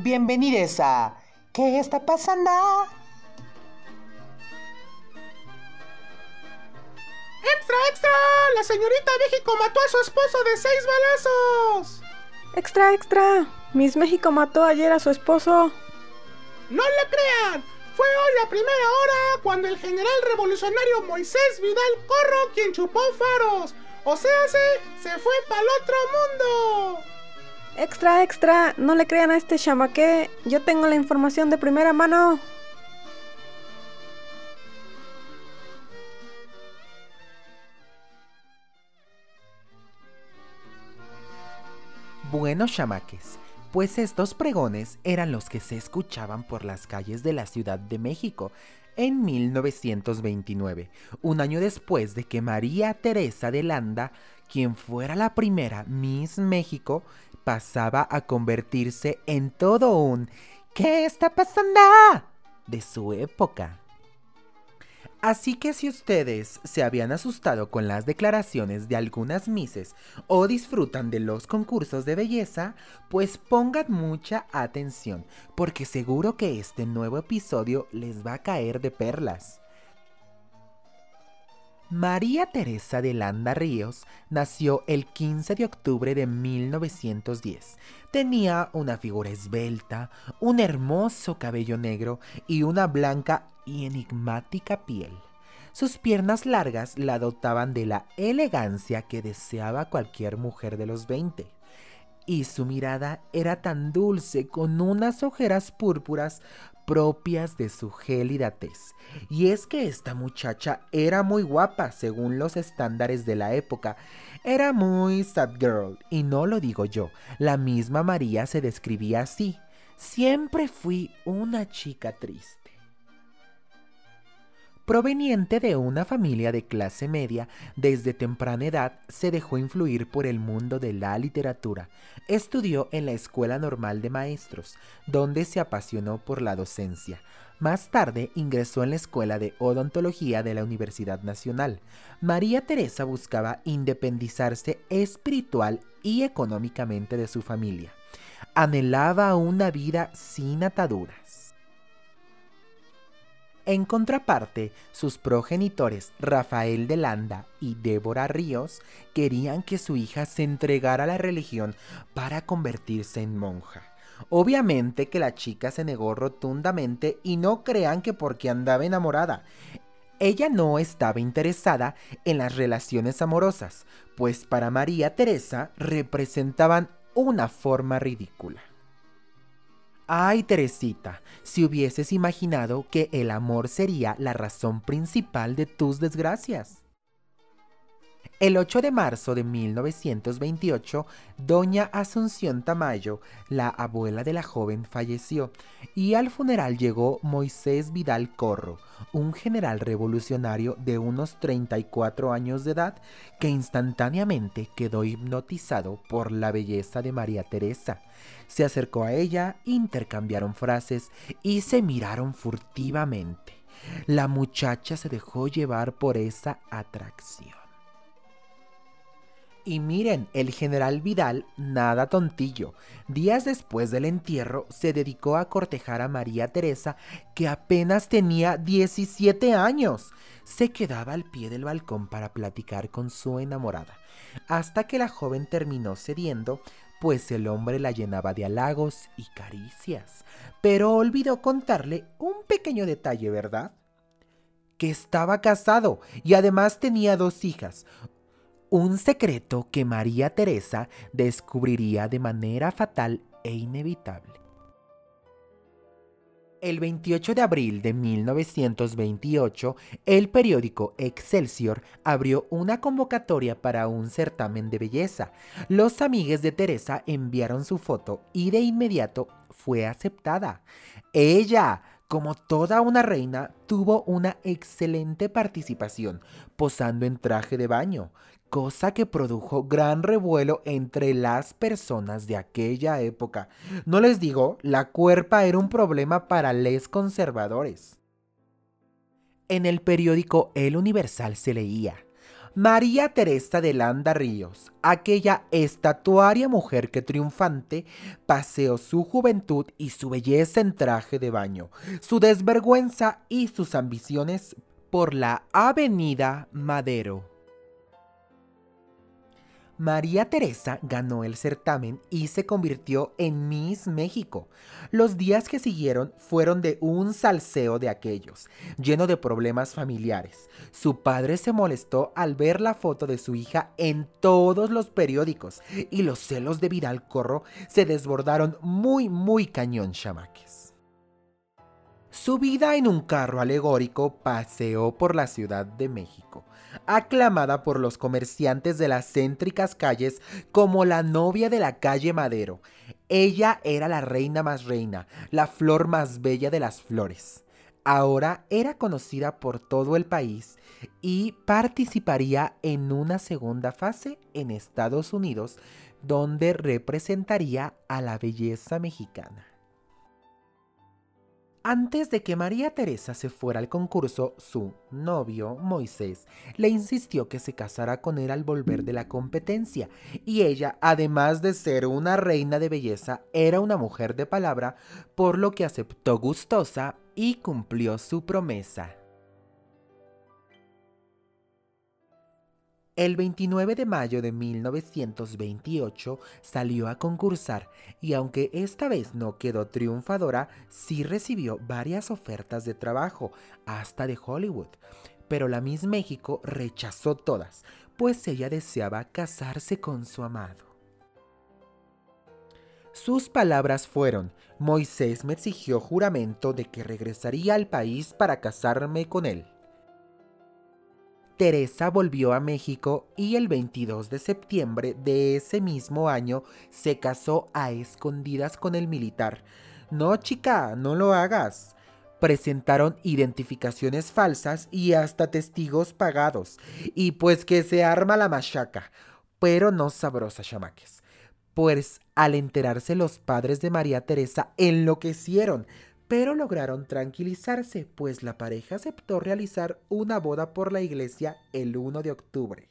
Bienvenidos a ¿Qué está pasando? ¡Extra, extra! La señorita México mató a su esposo de seis balazos. Extra, extra. Miss México mató ayer a su esposo. No le crean. Fue hoy la primera hora cuando el general revolucionario Moisés Vidal Corro quien chupó faros. O sea, se, se fue para el otro mundo. Extra, extra, no le crean a este chamaque. Yo tengo la información de primera mano. Bueno, chamaques, pues estos pregones eran los que se escuchaban por las calles de la Ciudad de México en 1929, un año después de que María Teresa de Landa, quien fuera la primera Miss México, pasaba a convertirse en todo un ¿Qué está pasando? de su época. Así que si ustedes se habían asustado con las declaraciones de algunas mises o disfrutan de los concursos de belleza, pues pongan mucha atención, porque seguro que este nuevo episodio les va a caer de perlas. María Teresa de Landa Ríos nació el 15 de octubre de 1910. Tenía una figura esbelta, un hermoso cabello negro y una blanca y enigmática piel. Sus piernas largas la dotaban de la elegancia que deseaba cualquier mujer de los 20. Y su mirada era tan dulce con unas ojeras púrpuras propias de su gélida tez. Y es que esta muchacha era muy guapa según los estándares de la época. Era muy sad girl, y no lo digo yo, la misma María se describía así. Siempre fui una chica triste. Proveniente de una familia de clase media, desde temprana edad se dejó influir por el mundo de la literatura. Estudió en la Escuela Normal de Maestros, donde se apasionó por la docencia. Más tarde ingresó en la Escuela de Odontología de la Universidad Nacional. María Teresa buscaba independizarse espiritual y económicamente de su familia. Anhelaba una vida sin ataduras. En contraparte, sus progenitores Rafael de Landa y Débora Ríos querían que su hija se entregara a la religión para convertirse en monja. Obviamente que la chica se negó rotundamente y no crean que porque andaba enamorada. Ella no estaba interesada en las relaciones amorosas, pues para María Teresa representaban una forma ridícula. Ay, Teresita, si hubieses imaginado que el amor sería la razón principal de tus desgracias. El 8 de marzo de 1928, doña Asunción Tamayo, la abuela de la joven, falleció y al funeral llegó Moisés Vidal Corro, un general revolucionario de unos 34 años de edad que instantáneamente quedó hipnotizado por la belleza de María Teresa. Se acercó a ella, intercambiaron frases y se miraron furtivamente. La muchacha se dejó llevar por esa atracción. Y miren, el general Vidal, nada tontillo, días después del entierro se dedicó a cortejar a María Teresa, que apenas tenía 17 años. Se quedaba al pie del balcón para platicar con su enamorada, hasta que la joven terminó cediendo, pues el hombre la llenaba de halagos y caricias. Pero olvidó contarle un pequeño detalle, ¿verdad? que estaba casado y además tenía dos hijas, un secreto que María Teresa descubriría de manera fatal e inevitable. El 28 de abril de 1928, el periódico Excelsior abrió una convocatoria para un certamen de belleza. Los amigues de Teresa enviaron su foto y de inmediato fue aceptada. Ella, como toda una reina, tuvo una excelente participación, posando en traje de baño, cosa que produjo gran revuelo entre las personas de aquella época. No les digo, la cuerpa era un problema para les conservadores. En el periódico El Universal se leía, María Teresa de Landa Ríos, aquella estatuaria mujer que triunfante paseó su juventud y su belleza en traje de baño, su desvergüenza y sus ambiciones por la Avenida Madero. María Teresa ganó el certamen y se convirtió en Miss México. Los días que siguieron fueron de un salseo de aquellos, lleno de problemas familiares. Su padre se molestó al ver la foto de su hija en todos los periódicos y los celos de Vidal Corro se desbordaron muy, muy cañón chamaques. Su vida en un carro alegórico paseó por la Ciudad de México aclamada por los comerciantes de las céntricas calles como la novia de la calle Madero. Ella era la reina más reina, la flor más bella de las flores. Ahora era conocida por todo el país y participaría en una segunda fase en Estados Unidos, donde representaría a la belleza mexicana. Antes de que María Teresa se fuera al concurso, su novio, Moisés, le insistió que se casara con él al volver de la competencia, y ella, además de ser una reina de belleza, era una mujer de palabra, por lo que aceptó gustosa y cumplió su promesa. El 29 de mayo de 1928 salió a concursar y aunque esta vez no quedó triunfadora, sí recibió varias ofertas de trabajo, hasta de Hollywood. Pero la Miss México rechazó todas, pues ella deseaba casarse con su amado. Sus palabras fueron, Moisés me exigió juramento de que regresaría al país para casarme con él. Teresa volvió a México y el 22 de septiembre de ese mismo año se casó a escondidas con el militar. No, chica, no lo hagas. Presentaron identificaciones falsas y hasta testigos pagados. Y pues que se arma la machaca, pero no sabrosa, chamaques. Pues al enterarse los padres de María Teresa enloquecieron, pero lograron tranquilizarse, pues la pareja aceptó realizar una boda por la iglesia el 1 de octubre.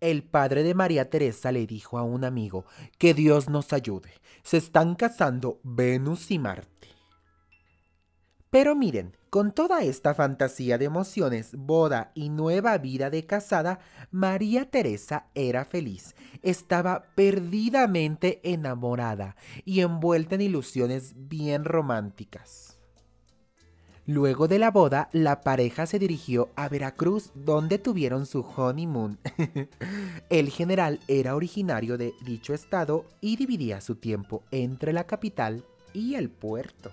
El padre de María Teresa le dijo a un amigo que Dios nos ayude. Se están casando Venus y Marte. Pero miren, con toda esta fantasía de emociones, boda y nueva vida de casada, María Teresa era feliz. Estaba perdidamente enamorada y envuelta en ilusiones bien románticas. Luego de la boda, la pareja se dirigió a Veracruz, donde tuvieron su honeymoon. El general era originario de dicho estado y dividía su tiempo entre la capital y el puerto.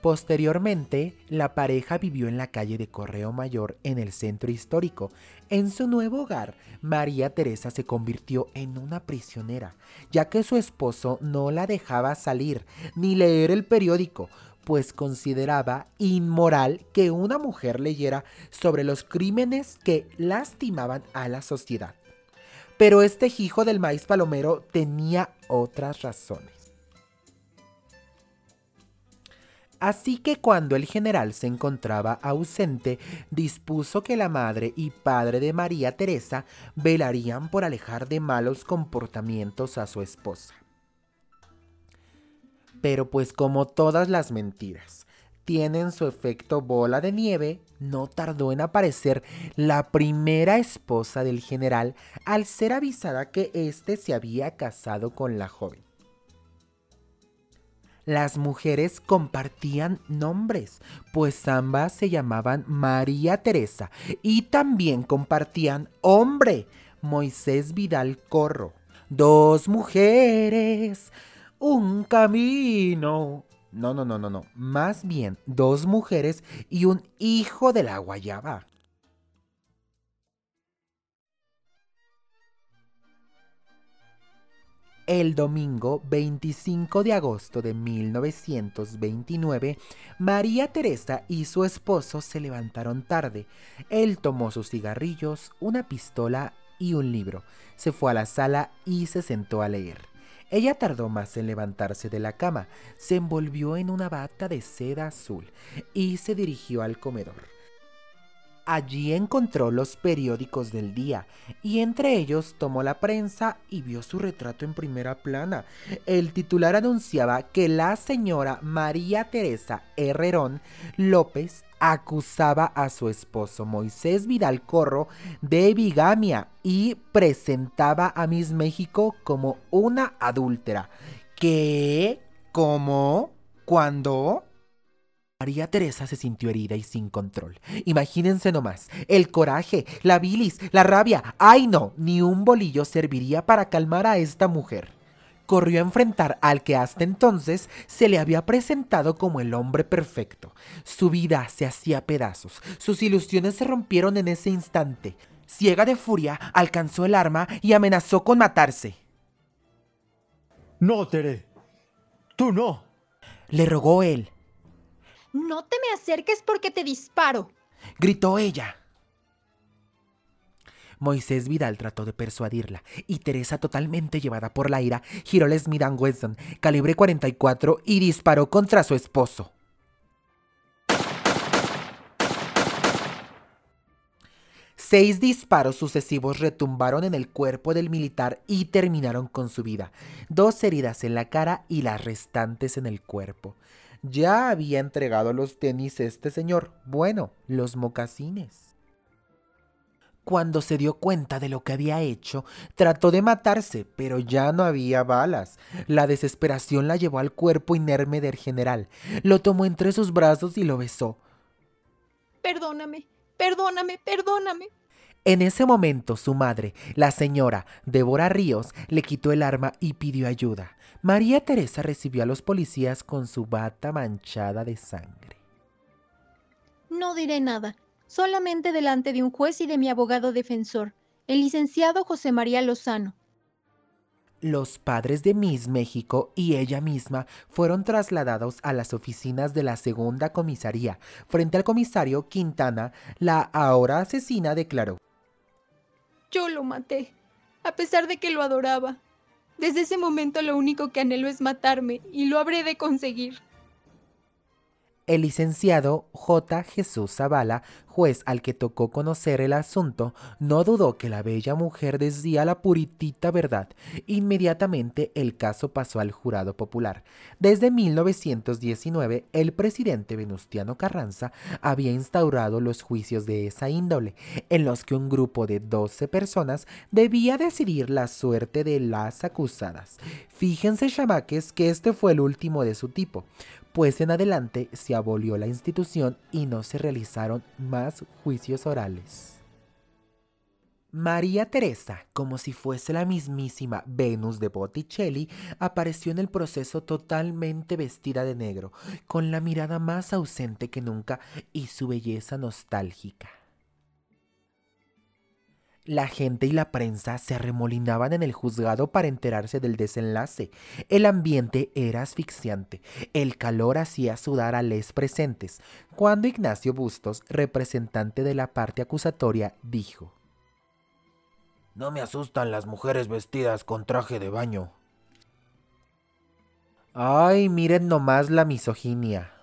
Posteriormente, la pareja vivió en la calle de Correo Mayor en el centro histórico. En su nuevo hogar, María Teresa se convirtió en una prisionera, ya que su esposo no la dejaba salir ni leer el periódico, pues consideraba inmoral que una mujer leyera sobre los crímenes que lastimaban a la sociedad. Pero este hijo del maíz palomero tenía otras razones. Así que cuando el general se encontraba ausente, dispuso que la madre y padre de María Teresa velarían por alejar de malos comportamientos a su esposa. Pero pues como todas las mentiras tienen su efecto bola de nieve, no tardó en aparecer la primera esposa del general al ser avisada que éste se había casado con la joven las mujeres compartían nombres, pues ambas se llamaban María Teresa y también compartían hombre, Moisés Vidal Corro. Dos mujeres, un camino. No, no, no, no, no. Más bien dos mujeres y un hijo de la guayaba. El domingo 25 de agosto de 1929, María Teresa y su esposo se levantaron tarde. Él tomó sus cigarrillos, una pistola y un libro. Se fue a la sala y se sentó a leer. Ella tardó más en levantarse de la cama, se envolvió en una bata de seda azul y se dirigió al comedor. Allí encontró los periódicos del día y entre ellos tomó la prensa y vio su retrato en primera plana. El titular anunciaba que la señora María Teresa Herrerón López acusaba a su esposo Moisés Vidal Corro de bigamia y presentaba a Miss México como una adúltera. ¿Qué? ¿Cómo? ¿Cuándo? María Teresa se sintió herida y sin control. Imagínense nomás, el coraje, la bilis, la rabia. ¡Ay no! Ni un bolillo serviría para calmar a esta mujer. Corrió a enfrentar al que hasta entonces se le había presentado como el hombre perfecto. Su vida se hacía pedazos, sus ilusiones se rompieron en ese instante. Ciega de furia, alcanzó el arma y amenazó con matarse. No, Tere. Tú no. Le rogó él. No te me acerques porque te disparo. Gritó ella. Moisés Vidal trató de persuadirla y Teresa, totalmente llevada por la ira, giró la Smith Wesson calibre 44 y disparó contra su esposo. Seis disparos sucesivos retumbaron en el cuerpo del militar y terminaron con su vida. Dos heridas en la cara y las restantes en el cuerpo. Ya había entregado los tenis este señor, bueno, los mocasines. Cuando se dio cuenta de lo que había hecho, trató de matarse, pero ya no había balas. La desesperación la llevó al cuerpo inerme del general. Lo tomó entre sus brazos y lo besó. Perdóname, perdóname, perdóname. En ese momento su madre, la señora Débora Ríos, le quitó el arma y pidió ayuda. María Teresa recibió a los policías con su bata manchada de sangre. No diré nada, solamente delante de un juez y de mi abogado defensor, el licenciado José María Lozano. Los padres de Miss México y ella misma fueron trasladados a las oficinas de la segunda comisaría. Frente al comisario Quintana, la ahora asesina declaró. Yo lo maté, a pesar de que lo adoraba. Desde ese momento lo único que anhelo es matarme y lo habré de conseguir. El licenciado J. Jesús Zavala, juez al que tocó conocer el asunto, no dudó que la bella mujer decía la puritita verdad. Inmediatamente el caso pasó al jurado popular. Desde 1919, el presidente Venustiano Carranza había instaurado los juicios de esa índole, en los que un grupo de 12 personas debía decidir la suerte de las acusadas. Fíjense, chamaques, que este fue el último de su tipo pues en adelante se abolió la institución y no se realizaron más juicios orales. María Teresa, como si fuese la mismísima Venus de Botticelli, apareció en el proceso totalmente vestida de negro, con la mirada más ausente que nunca y su belleza nostálgica. La gente y la prensa se arremolinaban en el juzgado para enterarse del desenlace. El ambiente era asfixiante. El calor hacía sudar a les presentes. Cuando Ignacio Bustos, representante de la parte acusatoria, dijo: No me asustan las mujeres vestidas con traje de baño. Ay, miren nomás la misoginia.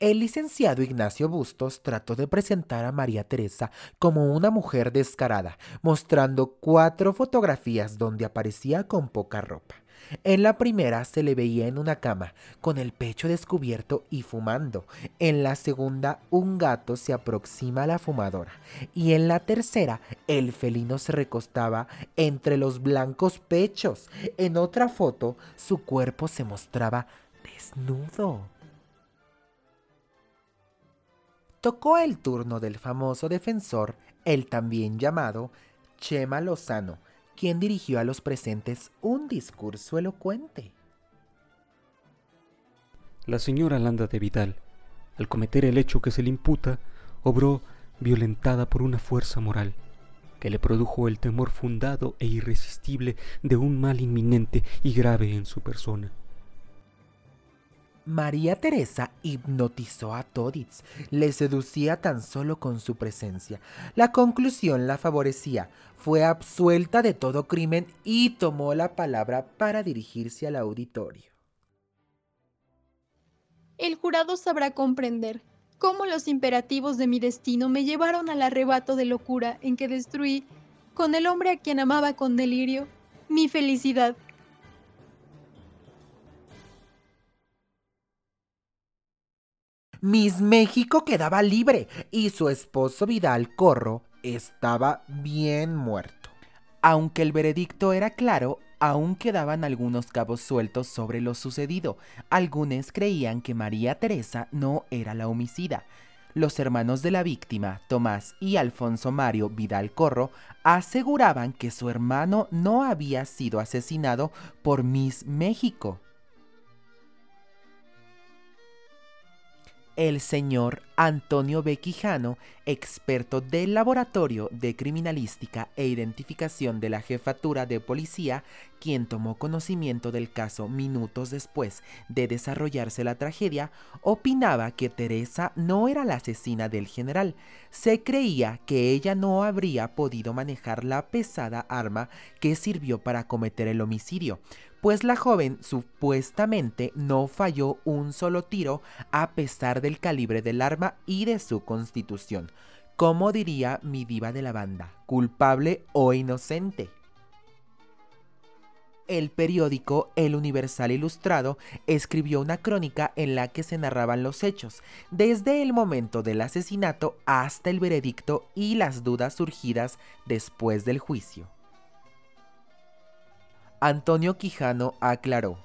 El licenciado Ignacio Bustos trató de presentar a María Teresa como una mujer descarada, mostrando cuatro fotografías donde aparecía con poca ropa. En la primera se le veía en una cama, con el pecho descubierto y fumando. En la segunda, un gato se aproxima a la fumadora. Y en la tercera, el felino se recostaba entre los blancos pechos. En otra foto, su cuerpo se mostraba desnudo. Tocó el turno del famoso defensor, el también llamado Chema Lozano, quien dirigió a los presentes un discurso elocuente. La señora Landa de Vidal, al cometer el hecho que se le imputa, obró violentada por una fuerza moral que le produjo el temor fundado e irresistible de un mal inminente y grave en su persona. María Teresa hipnotizó a Toditz, le seducía tan solo con su presencia. La conclusión la favorecía. fue absuelta de todo crimen y tomó la palabra para dirigirse al auditorio. El jurado sabrá comprender cómo los imperativos de mi destino me llevaron al arrebato de locura en que destruí, con el hombre a quien amaba con delirio, mi felicidad. Miss México quedaba libre y su esposo Vidal Corro estaba bien muerto. Aunque el veredicto era claro, aún quedaban algunos cabos sueltos sobre lo sucedido. Algunos creían que María Teresa no era la homicida. Los hermanos de la víctima, Tomás y Alfonso Mario Vidal Corro, aseguraban que su hermano no había sido asesinado por Miss México. El señor Antonio Bequijano, experto del Laboratorio de Criminalística e Identificación de la Jefatura de Policía, quien tomó conocimiento del caso minutos después de desarrollarse la tragedia, opinaba que Teresa no era la asesina del general. Se creía que ella no habría podido manejar la pesada arma que sirvió para cometer el homicidio, pues la joven supuestamente no falló un solo tiro a pesar del calibre del arma y de su constitución. ¿Cómo diría mi diva de la banda? ¿Culpable o inocente? El periódico El Universal Ilustrado escribió una crónica en la que se narraban los hechos, desde el momento del asesinato hasta el veredicto y las dudas surgidas después del juicio. Antonio Quijano aclaró.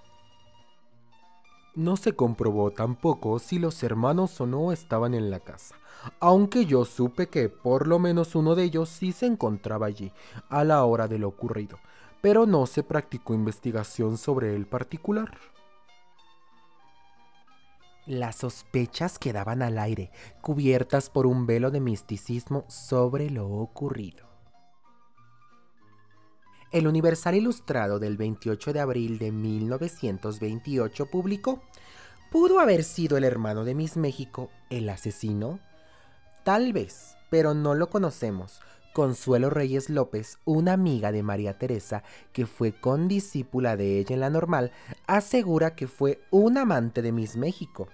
No se comprobó tampoco si los hermanos o no estaban en la casa, aunque yo supe que por lo menos uno de ellos sí se encontraba allí a la hora de lo ocurrido, pero no se practicó investigación sobre el particular. Las sospechas quedaban al aire, cubiertas por un velo de misticismo sobre lo ocurrido. El Universal Ilustrado del 28 de abril de 1928 publicó, ¿pudo haber sido el hermano de Miss México el asesino? Tal vez, pero no lo conocemos. Consuelo Reyes López, una amiga de María Teresa que fue condiscípula de ella en la normal, asegura que fue un amante de Miss México.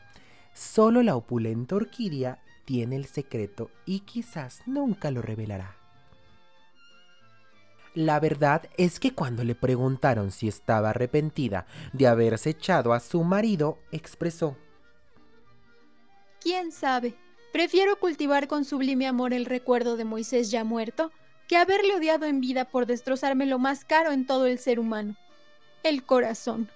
Solo la opulenta orquídea tiene el secreto y quizás nunca lo revelará. La verdad es que cuando le preguntaron si estaba arrepentida de haberse echado a su marido, expresó, ¿Quién sabe? Prefiero cultivar con sublime amor el recuerdo de Moisés ya muerto que haberle odiado en vida por destrozarme lo más caro en todo el ser humano, el corazón.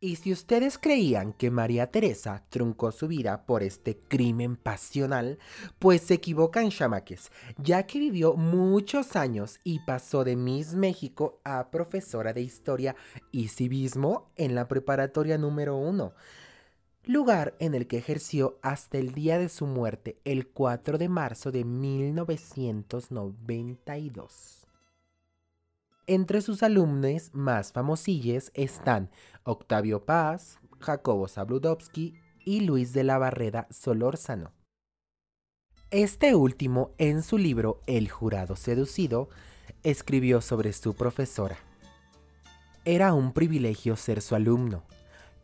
Y si ustedes creían que María Teresa truncó su vida por este crimen pasional, pues se equivocan chamaques, ya que vivió muchos años y pasó de Miss México a profesora de historia y civismo en la preparatoria número uno, lugar en el que ejerció hasta el día de su muerte, el 4 de marzo de 1992. Entre sus alumnos más famosilles están Octavio Paz, Jacobo Zabludovsky y Luis de la Barreda Solórzano. Este último, en su libro El jurado seducido, escribió sobre su profesora. Era un privilegio ser su alumno.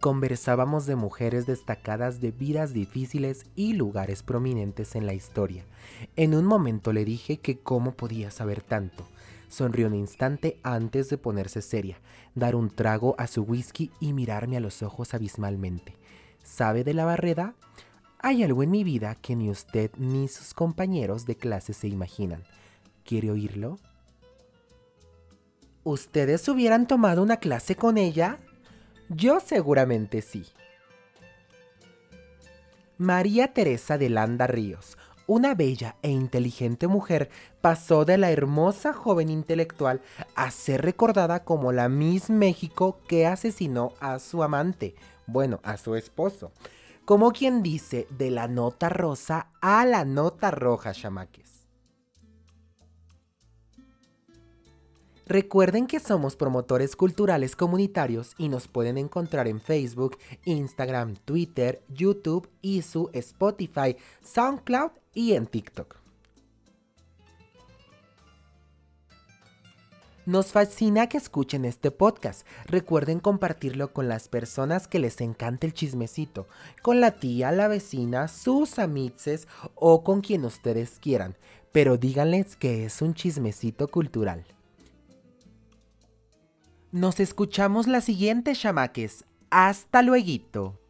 Conversábamos de mujeres destacadas de vidas difíciles y lugares prominentes en la historia. En un momento le dije que cómo podía saber tanto Sonrió un instante antes de ponerse seria, dar un trago a su whisky y mirarme a los ojos abismalmente. ¿Sabe de la barreda? Hay algo en mi vida que ni usted ni sus compañeros de clase se imaginan. ¿Quiere oírlo? ¿Ustedes hubieran tomado una clase con ella? Yo seguramente sí. María Teresa de Landa Ríos, una bella e inteligente mujer pasó de la hermosa joven intelectual a ser recordada como la Miss México que asesinó a su amante, bueno, a su esposo. Como quien dice, de la nota rosa a la nota roja, chamaques. Recuerden que somos promotores culturales comunitarios y nos pueden encontrar en Facebook, Instagram, Twitter, YouTube y su Spotify, SoundCloud y en TikTok. Nos fascina que escuchen este podcast. Recuerden compartirlo con las personas que les encanta el chismecito, con la tía, la vecina, sus amices o con quien ustedes quieran, pero díganles que es un chismecito cultural. Nos escuchamos la siguiente, chamaques. Hasta luego.